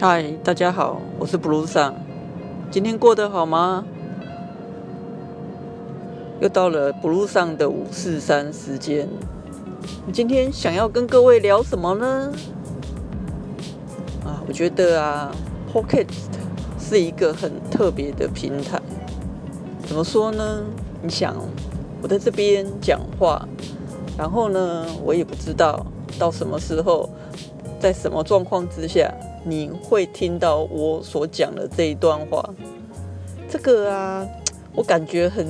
嗨，大家好，我是 Blue 上，今天过得好吗？又到了 Blue 上的五四三时间，今天想要跟各位聊什么呢？啊，我觉得啊，Pocket 是一个很特别的平台。怎么说呢？你想，我在这边讲话，然后呢，我也不知道到什么时候，在什么状况之下。你会听到我所讲的这一段话，这个啊，我感觉很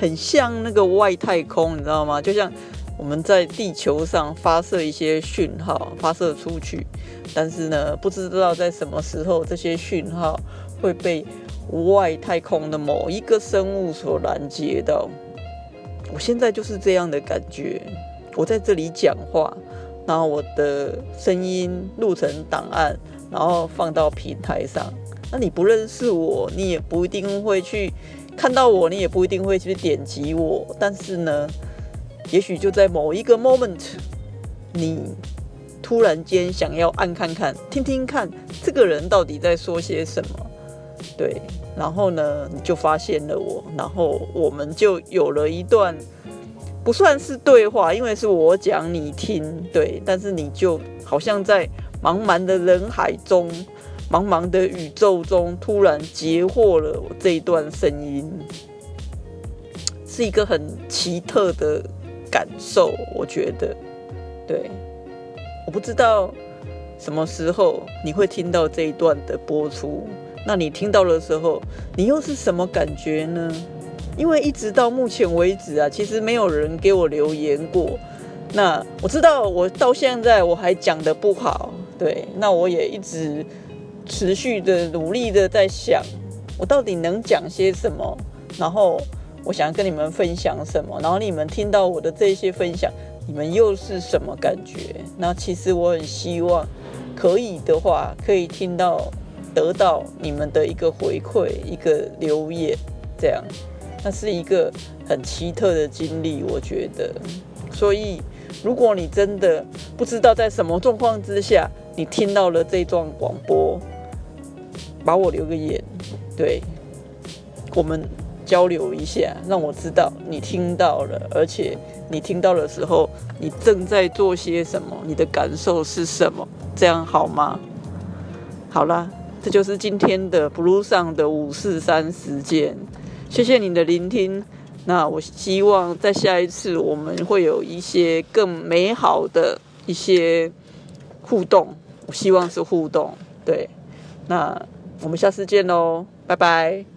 很像那个外太空，你知道吗？就像我们在地球上发射一些讯号，发射出去，但是呢，不知道在什么时候这些讯号会被外太空的某一个生物所拦截到。我现在就是这样的感觉，我在这里讲话。然后我的声音录成档案，然后放到平台上。那你不认识我，你也不一定会去看到我，你也不一定会去点击我。但是呢，也许就在某一个 moment，你突然间想要按看看，听听看这个人到底在说些什么。对，然后呢，你就发现了我，然后我们就有了一段。不算是对话，因为是我讲你听，对，但是你就好像在茫茫的人海中、茫茫的宇宙中，突然截获了我这一段声音，是一个很奇特的感受，我觉得，对，我不知道什么时候你会听到这一段的播出，那你听到的时候，你又是什么感觉呢？因为一直到目前为止啊，其实没有人给我留言过。那我知道我到现在我还讲的不好，对，那我也一直持续的努力的在想，我到底能讲些什么，然后我想跟你们分享什么，然后你们听到我的这些分享，你们又是什么感觉？那其实我很希望可以的话，可以听到得到你们的一个回馈，一个留言，这样。那是一个很奇特的经历，我觉得。所以，如果你真的不知道在什么状况之下你听到了这段广播，把我留个言，对，我们交流一下，让我知道你听到了，而且你听到的时候，你正在做些什么，你的感受是什么，这样好吗？好啦，这就是今天的 Blue 上的五四三时间。谢谢你的聆听，那我希望在下一次我们会有一些更美好的一些互动，我希望是互动，对，那我们下次见喽，拜拜。